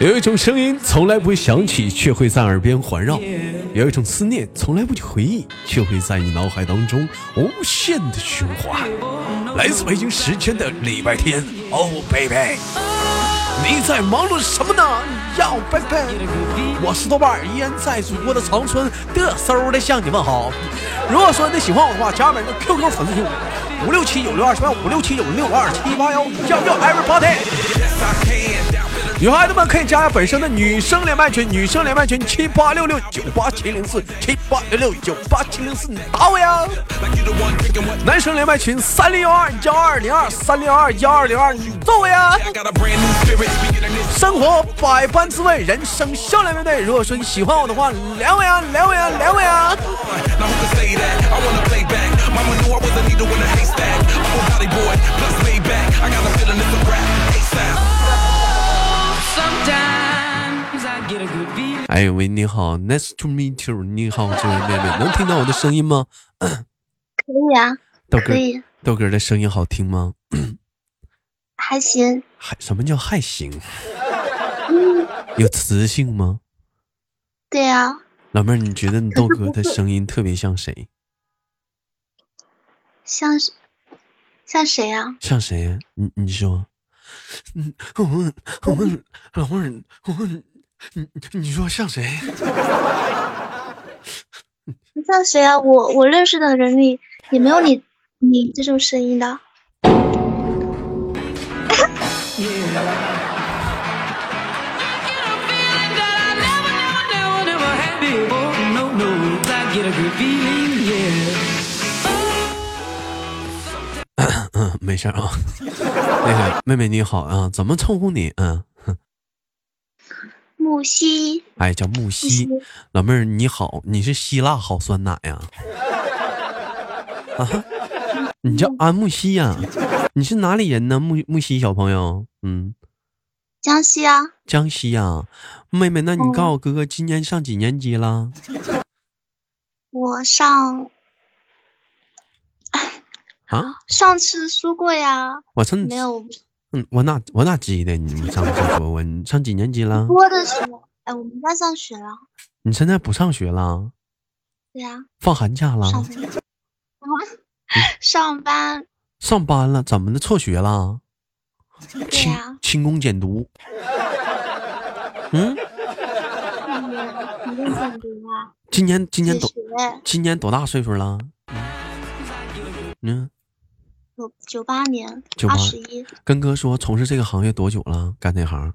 有一种声音从来不会响起，却会在耳边环绕；有一种思念从来不去回忆，却会在你脑海当中无限的循环。来自北京时间的礼拜天，Oh baby，你在忙碌什么呢？要 baby，我是豆瓣，依然在祖国的长春嘚嗖的向你问好。如果说你喜欢我的话，加本人的 QQ 粉丝群五六七九六二七八五六七九六二七八幺，叫叫 everybody。女孩子们可以加下本身的女生连麦群，女生连麦群七八六六九八七零四七八六六九八七零四，你打我呀！男生连麦群三零幺二幺二零二三零幺二幺二零二，你揍我呀！生活百般滋味，人生笑脸面对。如果说你喜欢我的话，连我呀，连我呀，连我呀！哎喂，你好，Nice to meet you。你好，这位妹妹，能听到我的声音吗？可以啊，豆哥，豆哥的声音好听吗？还行。还什么叫还行？有磁性吗？对啊，老妹儿，你觉得你豆哥的声音特别像谁？像是像谁啊？像谁呀？你你说，嗯，我问我问老妹儿，我问你你说像谁？像谁啊？我我认识的人里也没有你你这种声音的。嗯，没事啊。那个妹妹你好啊，怎么称呼你？嗯，木西，哎，叫木西。老妹儿你好，你是希腊好酸奶呀？啊，你叫安木西呀？你是哪里人呢？木木西小朋友，嗯，江西啊。江西呀，妹妹，那你告诉我哥哥今年上几年级了？我上啊，上次说过呀。我上没有嗯，我哪我哪记得你们上次说过？你上几年级了？播的时候，哎，我们在上学了。你现在不上学了？对呀、放寒假了？上班。上班。上班了？怎么的？辍学了？对呀、勤工俭读？嗯？今年今年多今年多大岁数了？嗯，九九八年，九八二十一。跟哥说从事这个行业多久了？干这行？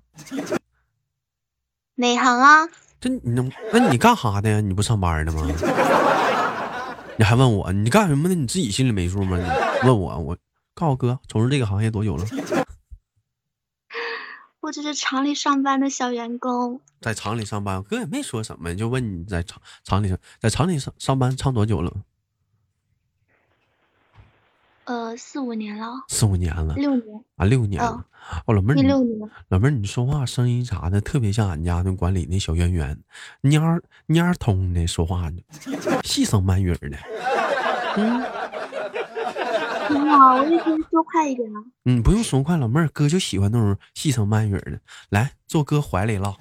哪行啊？这你能？那你干哈的呀？你不上班呢吗？你还问我你干什么呢？你自己心里没数吗？你问我，我告诉哥从事这个行业多久了？我只是厂里上班的小员工。在厂里上班，哥也没说什么，就问你在厂厂里上在厂里上上班上多久了？呃，四五年了，四五年了六年，啊，六年了。哦，老妹儿，你六年。老妹儿，你说话声音啥的特别像俺家那管理那小圆圆，蔫儿蔫儿通的说话呢，细声慢语儿的。嗯挺好，我也可以说快一点啊。嗯，不用说快，老妹儿，哥就喜欢那种细声慢语儿的。来，坐哥怀里唠。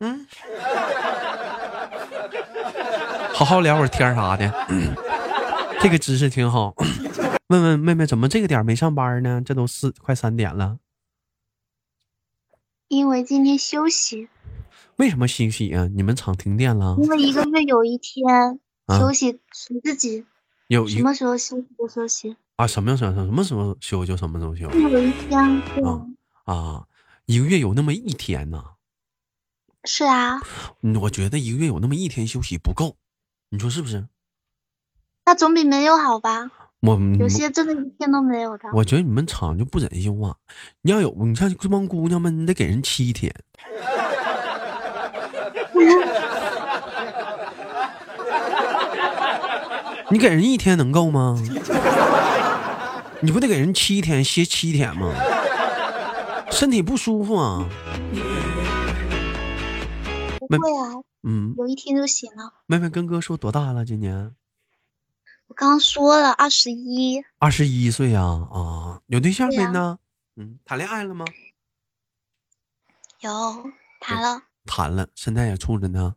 嗯，好好聊会儿天儿啥的。嗯这个姿势挺好。问问妹妹，怎么这个点儿没上班呢？这都四快三点了，因为今天休息，为什么休息啊？你们厂停电了？因为一个月有一天啊休息，随自己有什么时候休息就休息。啊，什么时候什么时候休就什么时候休有一天，对啊，啊？一个月有那么一天呢？是啊，嗯，我觉得一个月有那么一天休息不够，你说是不是？那总比没有好吧？我有些真的一天都没有的。我觉得你们厂就不人性化。你要有，你像这帮姑娘们，你得给人七天。你给人一天能够吗？你不得给人七天歇七天吗？身体不舒服啊。不会啊，嗯，有一天就行了。妹妹跟哥说多大了？今年我刚刚说了二十一，二十一岁呀、啊，有对象没呢？嗯，谈恋爱了吗？有谈了，谈了，现在也处着呢。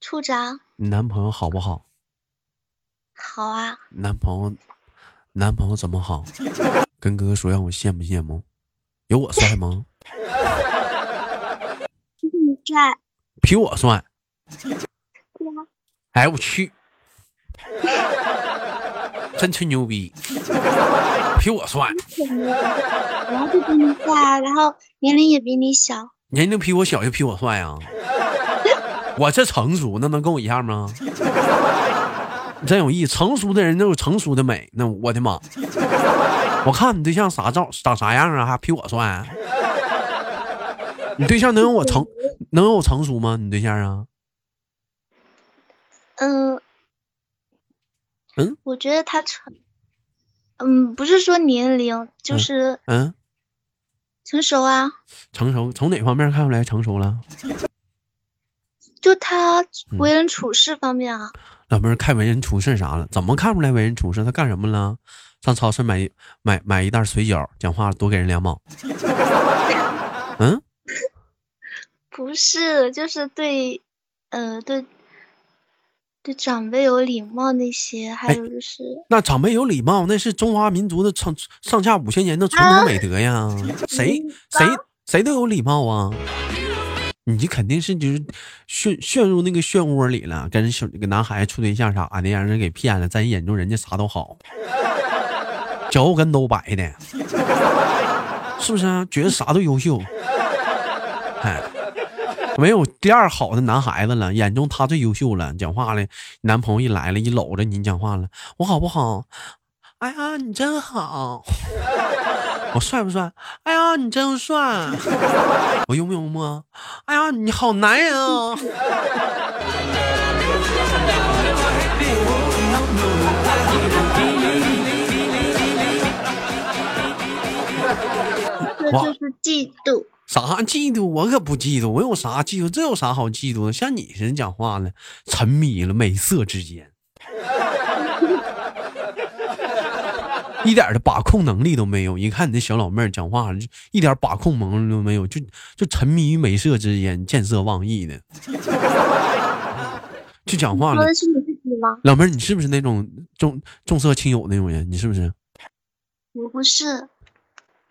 处着啊，你男朋友好不好？好啊，男朋友，男朋友怎么好？跟哥哥说，让我羡慕羡慕。有我帅吗？比你帅，比我帅。哎，我去，真吹牛逼，比我帅，然后就比你大，然后年龄也比你小，年龄比我小就比我帅啊！我这成熟，那能跟我一样吗？你真有意思，成熟的人都有成熟的美。那我的妈！我看你对象啥照长啥样啊？还比我帅？你对象能有我成能有我成熟吗？你对象啊？嗯嗯，我觉得他成，嗯，不是说年龄，就是嗯，成熟啊，成熟从哪方面看出来成熟了？就他为人处事方面啊。老妹儿看为人处事啥了？怎么看出来为人处事？他干什么了？上超市买买买一袋水饺，讲话多给人两毛。嗯，不是，就是对，呃，对，对长辈有礼貌那些，还有就是，那长辈有礼貌，那是中华民族的上上下五千年的传统美德呀。谁谁谁都有礼貌啊。你肯定是就是陷陷入那个漩涡里了，跟人小跟男孩子处对象啥的，让人给骗了。在人眼中，人家啥都好，脚跟都白的，是不是啊？觉得啥都优秀，哎，没有第二好的男孩子了，眼中他最优秀了。讲话了，男朋友一来了，一搂着你讲话了，我好不好？哎呀，你真好。我帅不帅？哎呀，你真帅！我幽不幽默？哎呀，你好男人啊！这就是嫉妒。啥嫉妒？我可不嫉妒，我有啥嫉妒？这有啥好嫉妒的？像你似的讲话呢，沉迷了美色之间。一点的把控能力都没有，一看你这小老妹儿讲话，一点把控能力都没有，就就沉迷于美色之间，见色忘义的，就讲话了。说的是你自己吗？老妹儿，你是不是那种重重色轻友那种人？你是不是？我不是。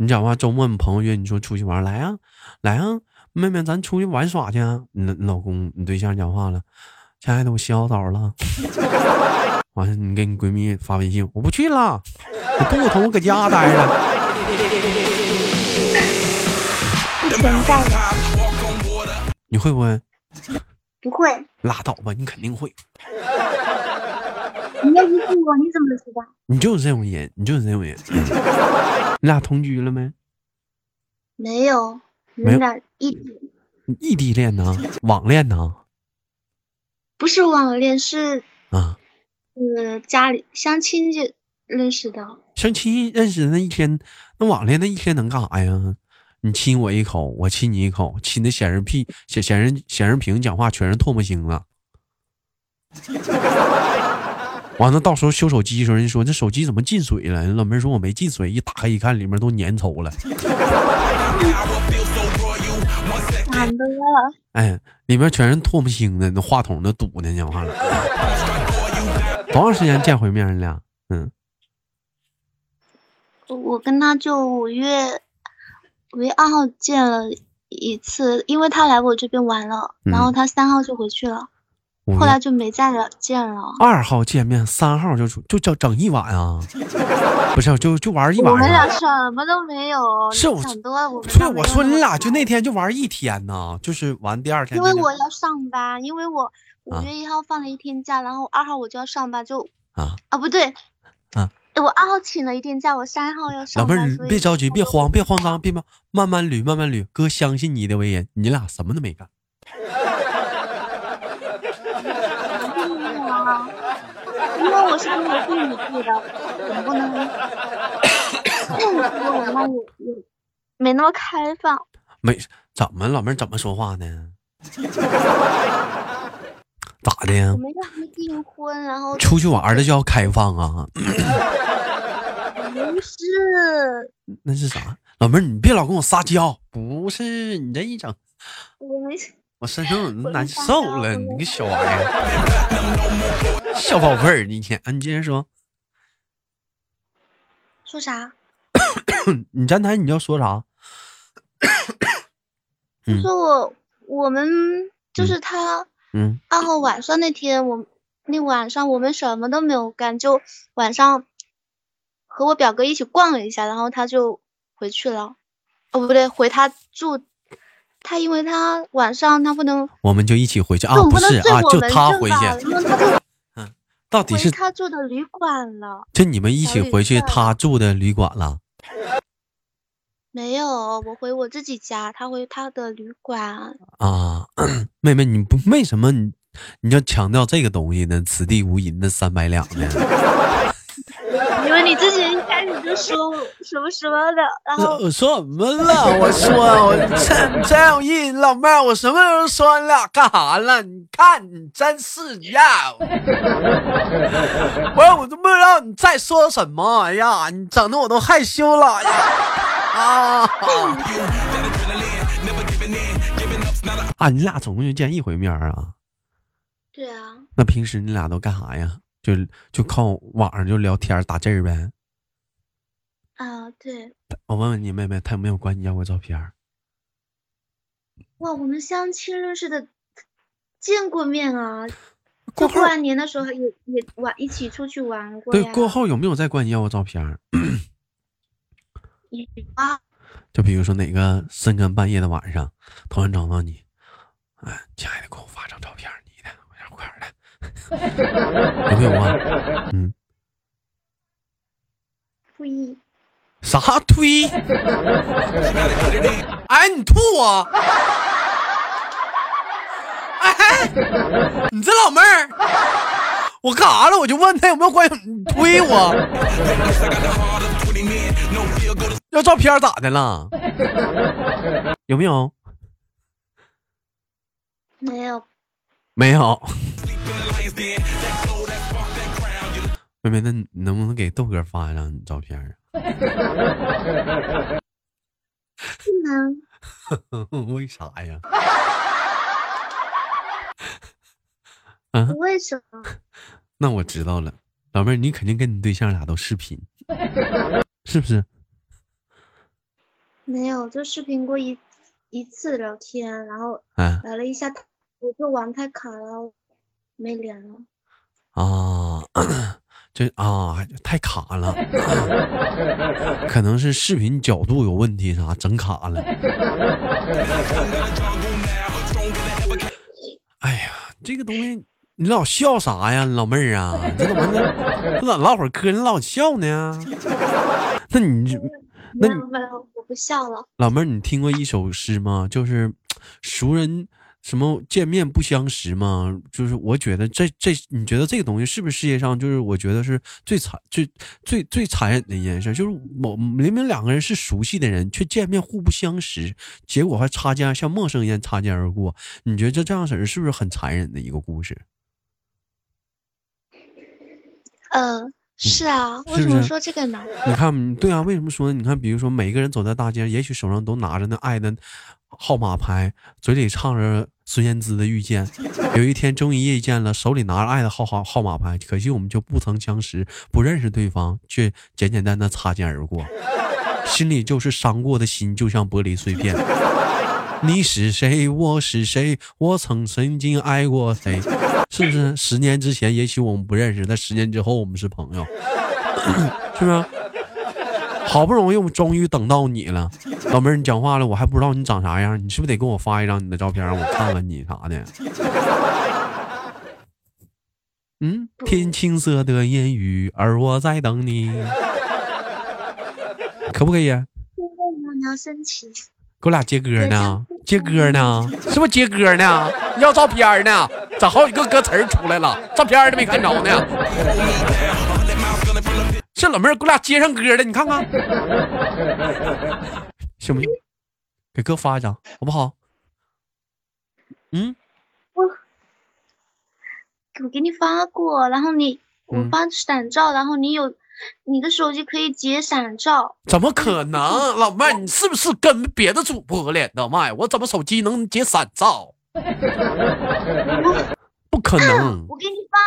你讲话，周末你朋友约你说出去玩，来啊，来啊，妹妹，咱出去玩耍去啊。你你老公，你对象讲话了，亲爱的，我洗好澡了。完了，你给你闺蜜发微信，我不去了。我肚子疼，我搁家待着。你会不会？不会。拉倒吧，你肯定会。你又不是我，你怎么知道？你就是这种人，你就是这种人。你俩同居了没？没有，我们俩异地。异地恋呢？网恋呢？不是网恋，是啊，呃，家里相亲就认识的。相亲认识的那一天，那网恋那一天能干啥呀？你亲我一口，我亲你一口，亲的显示屁显显示显示屏讲话全是唾沫星子。完了，到时候修手机的时候，人说这手机怎么进水了？老妹说我没进水，一打开一看，里面都粘稠了。咋的了？哎，里面全是唾沫星子，那话筒都堵呢，讲话了。多长时间见回面？你俩？嗯。我跟他就五月五月二号见了一次，因为他来我这边玩了，然后他三号就回去了，后来就没再了见了。二号见面，三号就就整整一晚啊？不是，就就玩一晚。我们俩什么都没有，是我想多了。我所以我说你俩就那天就玩一天呢，就是玩第二天。因为我要上班，因为我五月一号放了一天假，然后二号我就要上班，就啊啊不对啊。我二号请了一天假，我三号要上班。老妹儿，别着急，别慌，别慌张，别慢，慢慢捋，慢慢捋。哥相信你的为人，你俩什么都没干。因为我是跟我父母住的，总不能我那也也没那么开放。没怎么，老妹儿怎么说话呢？咋的呀？我们又没订婚，然后出去玩的叫开放啊？不是，那是啥？老妹儿，你别老跟我撒娇，不是你这一整，我没，我身上难受了，你个小玩意儿，小宝贝儿，你天，你接着说，说啥？你站台你要说啥？就说我我们就是他，嗯，二号晚上那天，我那晚上我们什么都没有干，就晚上和我表哥一起逛了一下，然后他就。回去了，哦不对，回他住，他因为他晚上他不能，我们就一起回去。啊，不是啊，就他回去，嗯，到底是他住的旅馆了，就你们一起回去他住的旅馆了？没有，我回我自己家，他回他的旅馆啊。妹妹，你不为什么你你要强调这个东西呢？此地无银的三百两呢？因 为你之前一开始就说 什么什么的，然后我说什么了？我说我真真有意思，老妹儿，我什么时候说你俩干啥了？你看你真是呀！我 我都不知道你在说什么。哎呀，你整的我都害羞了呀！啊啊！你俩总共就见一回面啊？对啊。那平时你俩都干啥呀？就就靠网上就聊天打字儿呗。啊，对。我问问你妹妹，她有没有管你要过照片？哇，我们相亲认识的，见过面啊。过完年的时候也也玩一起出去玩过对，过后有没有再管你要过照片？有啊。就比如说哪个深更半夜的晚上，突然找到你，哎，亲爱的，给我发张照片，你的，我让快点的。有没有啊？嗯，推啥推？哎，你吐啊！哎，你这老妹儿，我干啥了？我就问他有没有关系，你推我？要照片咋的了？有没有？没有。没有。妹妹，那你能不能给豆哥发一张照片啊？不能。为啥呀？啊？为什么？那我知道了，老妹儿，你肯定跟你对象俩都视频，是不是？没有，就视频过一一次聊天，然后聊了一下，我就网太卡了，没连了。啊，这啊太卡了，可能是视频角度有问题，啥整卡了。哎呀，这个东西你老笑啥呀，老妹儿啊？这怎么的？这咋唠会儿嗑你老笑呢？那你那你我不笑了。老妹儿，你听过一首诗吗？就是熟人。什么见面不相识吗？就是我觉得这这，你觉得这个东西是不是世界上就是我觉得是最残、最最最残忍的一件事？就是某明明两个人是熟悉的人，却见面互不相识，结果还擦肩像陌生一样擦肩而过。你觉得这这样式儿是不是很残忍的一个故事？嗯，是啊。为什么说这个呢？你看，对啊，为什么说？你看，比如说每个人走在大街上，也许手上都拿着那爱的。号码牌，嘴里唱着孙燕姿的《遇见》。有一天终于遇见了，手里拿着爱的号号号码牌，可惜我们就不曾相识，不认识对方，却简简单单擦肩而过。心里就是伤过的心，就像玻璃碎片。你是谁？我是谁？我曾曾经爱过谁？是不是？十年之前，也许我们不认识，但十年之后，我们是朋友，是不是？好不容易，我终于等到你了，老妹儿，你讲话了，我还不知道你长啥样，你是不是得给我发一张你的照片，让我看看你啥的？嗯，天青色的烟雨，而我在等你，可不可以？给我俩接歌呢？接歌呢？是不是接歌呢？要照片呢？咋好几个歌词出来了，照片都没看着呢？这老妹儿给我俩接上歌了，你看看，行不行？给哥发一张，好不好？嗯，我我给你发过，然后你我发闪照，然后你有你的手机可以截闪照。怎么可能？老妹儿，你是不是跟别的主播连的麦？我怎么手机能截闪照？不可能！我给你发，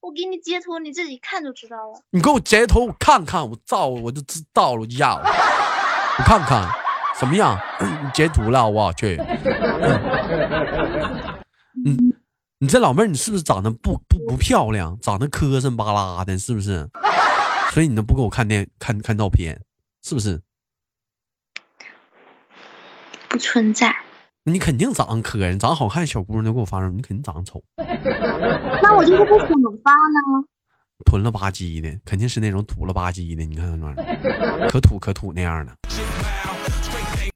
我给你截图，你自己看就知道了。你给我截图我看看，我照我就知道了，家伙，你看看什么样？你截图了，我去。嗯，你这老妹儿，你是不是长得不不不漂亮？长得磕碜巴拉的，是不是？所以你都不给我看电看看照片，是不是？不存在。你肯定长得磕碜，长得好看小姑娘都给我发上，你肯定长得丑。那我就是不怎么发呢？囤了吧唧的，肯定是那种土了吧唧的。你看那玩意儿，可土可土那样的。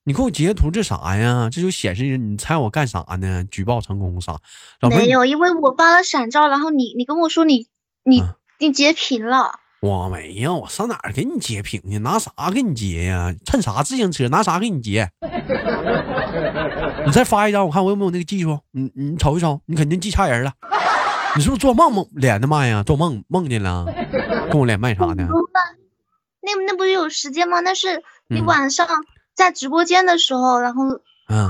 你给我截图这啥呀？这就显示你猜我干啥呢？举报成功啥？没有，因为我发了闪照，然后你你跟我说你你你截屏了。我没有，我上哪儿给你截屏去？拿啥给你截呀？趁啥自行车？拿啥给你截？你再发一张，我看我有没有那个技术。你你瞅一瞅，你肯定记差人了。你是不是做梦梦连的麦呀？做梦梦见了，跟我连麦啥的？那那不是有时间吗？那是你晚上在直播间的时候，然后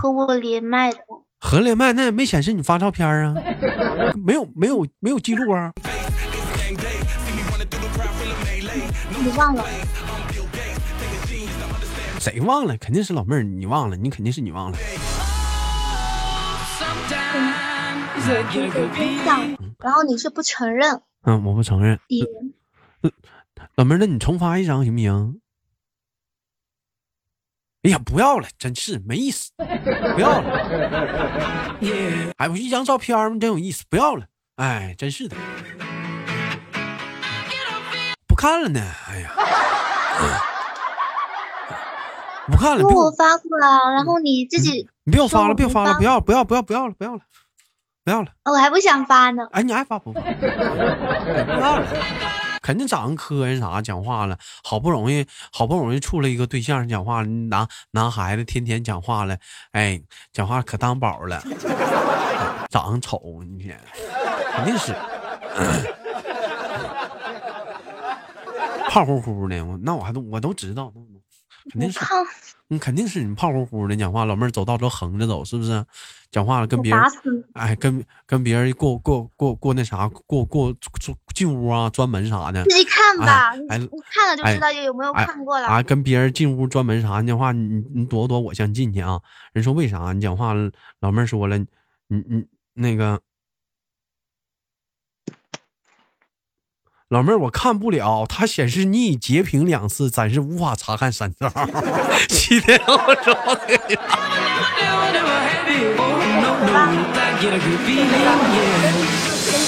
和我连麦的。和连麦那也没显示你发照片啊？没有没有没有记录啊？你忘了？谁忘了？肯定是老妹儿，你忘了？你肯定是你忘了。然后你是不承认？嗯，我不承认。老妹儿，那你重发一张行不行？哎呀，不要了，真是没意思，不要了。哎，我一张照片真有意思，不要了。哎，真是的。不看了呢，哎呀，不看了。给我发过来，然后你自己。你不要发了，不要发了，不要，不要，不要，不要了，不要了，不要了。我还不想发呢。哎，你爱发不发？不要了，肯定长得磕碜啥，讲话了，好不容易，好不容易处了一个对象，讲话男男孩子天天讲话了，哎，讲话可当宝了，长得丑，你天，肯定是。胖乎乎的，我那我还都我都知道，肯定是，嗯，肯定是你胖乎乎的讲话，老妹儿走道都横着走，是不是？讲话了跟别人，哎，跟跟别人过过过过那啥，过过进屋啊，专门啥的，自己看吧，哎，看了就知道有没有看过了啊。跟别人进屋专门啥的话，你你躲躲，我先进去啊。人说为啥？你讲话，老妹儿说了，你你那个。老妹儿，我看不了，它显示你已截屏两次，暂时无法查看闪照。七天后说的。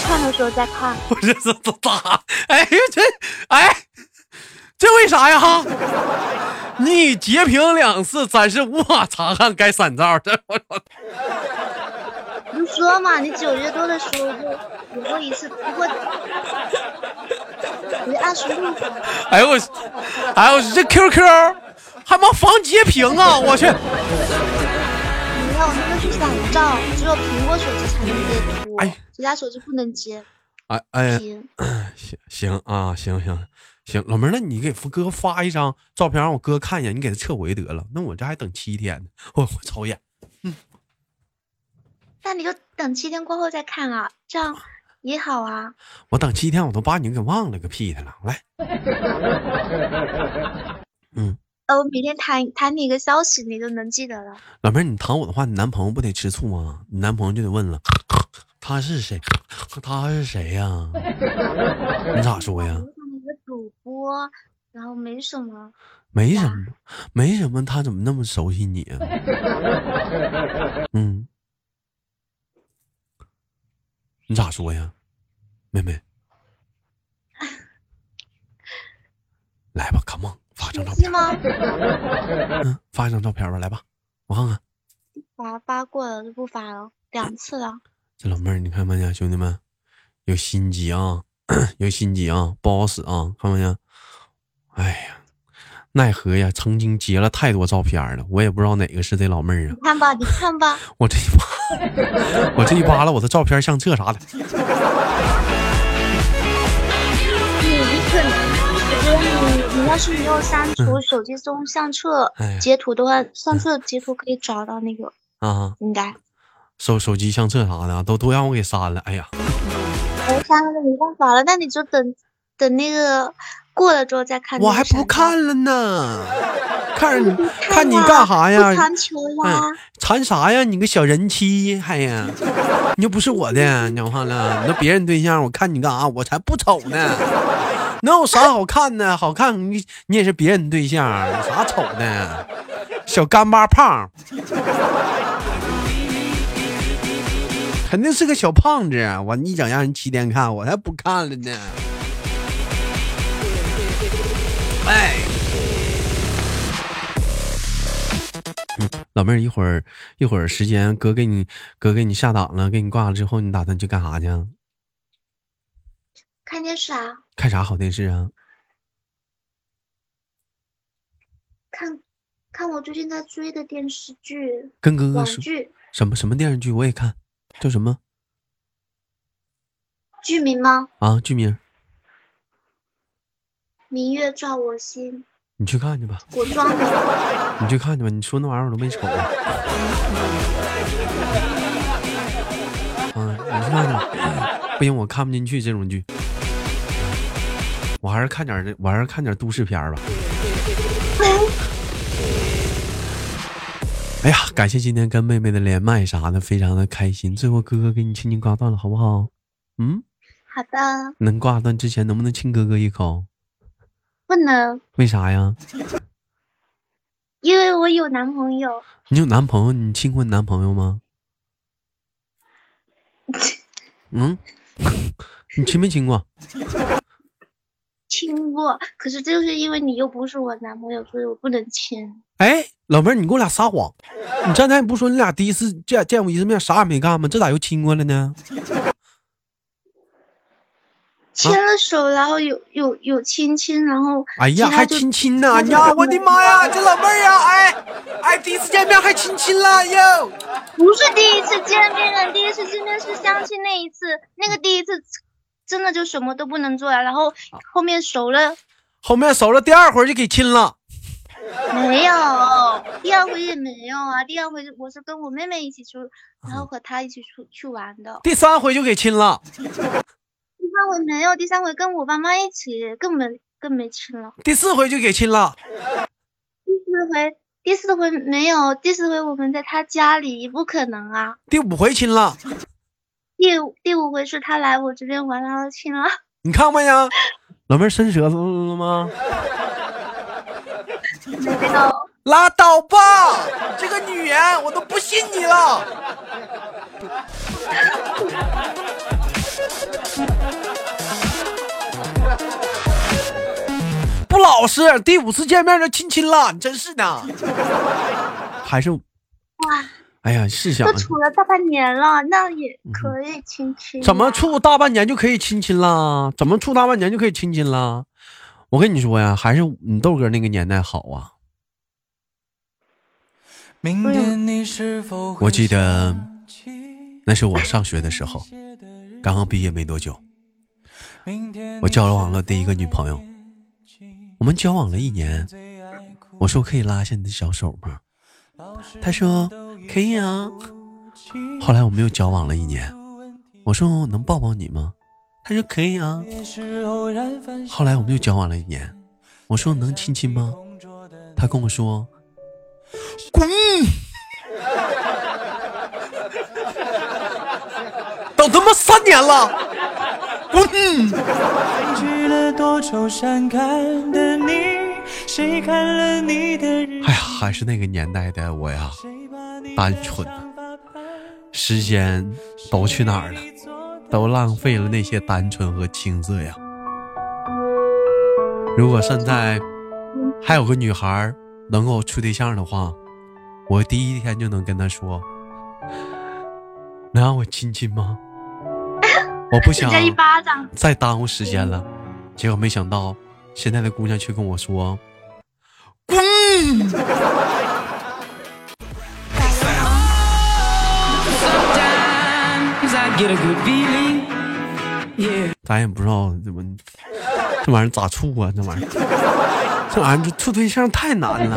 看的时候再看。我这这咋？哎这哎，这为啥呀？哈你截屏两次，暂时无法查看该闪照。这 我操！不说嘛，你九月多的时候就有过一次，不过你。二十六哎呦我，哎呦这 QQ 还没防截屏啊！我去。没有，那个是闪照，只有苹果手机才能截图，哎，其他手机不能截。哎哎，行 行啊，行行行，老妹儿，那你给哥发一张照片让我哥看一眼，你给他撤回得了。那我这还等七天呢，我我瞅一眼。嗯，那你就等七天过后再看啊，这样。也好啊！我等七天，我都把你给忘了个屁的了。来，嗯，呃，我每天弹弹你一个消息，你就能记得了。老妹儿，你弹我的话，你男朋友不得吃醋吗？你男朋友就得问了，他是谁？他是谁呀？你咋说呀？一个主播，然后没什么，没什么，没什么，他怎么那么熟悉你啊？嗯，你咋说呀？妹妹，来吧，come on，发张照片吗？嗯，发一张照片吧，来吧，我看看。发发过了就不发了，两次了。这老妹儿，你看没见，兄弟们，有心机啊，有心机啊，不好使啊，看没见？哎呀，奈何呀，曾经截了太多照片了，我也不知道哪个是这老妹儿啊。你看吧，你看吧，我这一扒，我这一扒拉，我的照片、相册啥的。你你你要是没有删除手机中相册截图的话，相册截图可以找到那个啊，应该手手机相册啥的都都让我给删了。哎呀，我删了没办法了，那你就等等那个过了之后再看。我还不看了呢，看你看你干啥呀？传球呀？传啥呀？你个小人妻，哎呀，你又不是我的，讲话了，你那别人对象，我看你干啥？我才不丑呢。能有啥好看的？好看你你也是别人对象，有啥丑的？小干巴胖，肯定是个小胖子。我一整让人七天看，我才不看了呢。哎，老妹儿，一会儿一会儿时间，哥给你哥给你下档了，给你挂了之后，你打算去干啥去？看电视啊？看啥好电视啊？看，看我最近在追的电视剧。跟哥哥说。什么什么电视剧？我也看，叫什么？剧名吗？啊，剧名。明月照我心。你去看去吧。古装的。你去看去吧。你说那玩意儿我都没瞅。嗯，你去看去。不行，我看不进去这种剧。我还是看点这，我还是看点都市片吧。哎呀，感谢今天跟妹妹的连麦啥的，非常的开心。最后哥哥给你轻轻挂断了，好不好？嗯，好的。能挂断之前，能不能亲哥哥一口？不能。为啥呀？因为我有男朋友。你有男朋友？你亲过你男朋友吗？嗯，你亲没亲过？亲过，可是就是因为你又不是我男朋友，所以我不能亲。哎，老妹儿，你给我俩撒谎！你刚才不说你俩第一次见见我一次面，啥也没干吗？这咋又亲过了呢？牵了手，然后有有有亲亲，然后哎呀，还亲亲呢！哎呀，我的妈呀，这老妹儿呀，哎哎，第一次见面还亲亲了哟！不是第一次见面，第一次见面是相亲那一次，那个第一次。真的就什么都不能做呀，然后后面熟了，后面熟了，第二回就给亲了。没有，第二回也没有啊。第二回我是跟我妹妹一起出，然后和她一起出去玩的。第三回就给亲了。第三回没有，第三回跟我爸妈一起，更没更没亲了。第四回就给亲了。第四回，第四回没有，第四回我们在他家里，不可能啊。第五回亲了。第第五回是他来我这边玩，然后亲了。你看没呀？老妹伸舌头了吗？没有。拉倒吧，这个女人我都不信你了。不老实，第五次见面就亲亲了，你真是的。还是哇。哎呀，是想都处了大半年了，那也可以亲亲。怎么处大半年就可以亲亲了？怎么处大半年就可以亲亲了？我跟你说呀，还是你豆哥那个年代好啊。我记得那是我上学的时候，刚刚毕业没多久，我交往了第一个女朋友。我们交往了一年，我说可以拉一下你的小手吗？他说。可以啊，后来我们又交往了一年，我说能抱抱你吗？他说可以啊。后来我们又交往了一年，我说能亲亲吗？他跟我说滚。等他妈三年了，滚。哎呀，还是那个年代的我呀。单纯，时间都去哪儿了？都浪费了那些单纯和青涩呀！如果现在还有个女孩能够处对象的话，我第一天就能跟她说：“能让我亲亲吗？”我不想再耽误时间了。结果没想到，现在的姑娘却跟我说：“滚！”咱也不知道怎么这玩意儿咋处啊？这玩意儿。这玩意儿处对象太难了。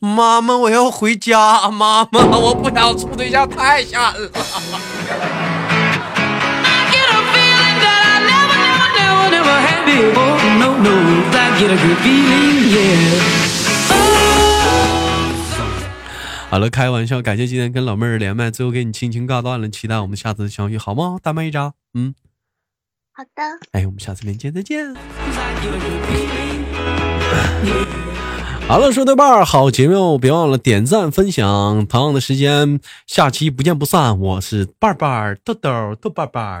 妈妈，我要回家。妈妈，我不想处对象，太吓人了。好了，开玩笑，感谢今天跟老妹儿连麦，最后给你轻轻挂断了，期待我们下次相遇，好吗？大麦一张，嗯，好的，哎，我们下次连接再见。好了，说对半好节目，别忘了点赞分享。同样的时间，下期不见不散。我是伴伴豆豆豆伴伴。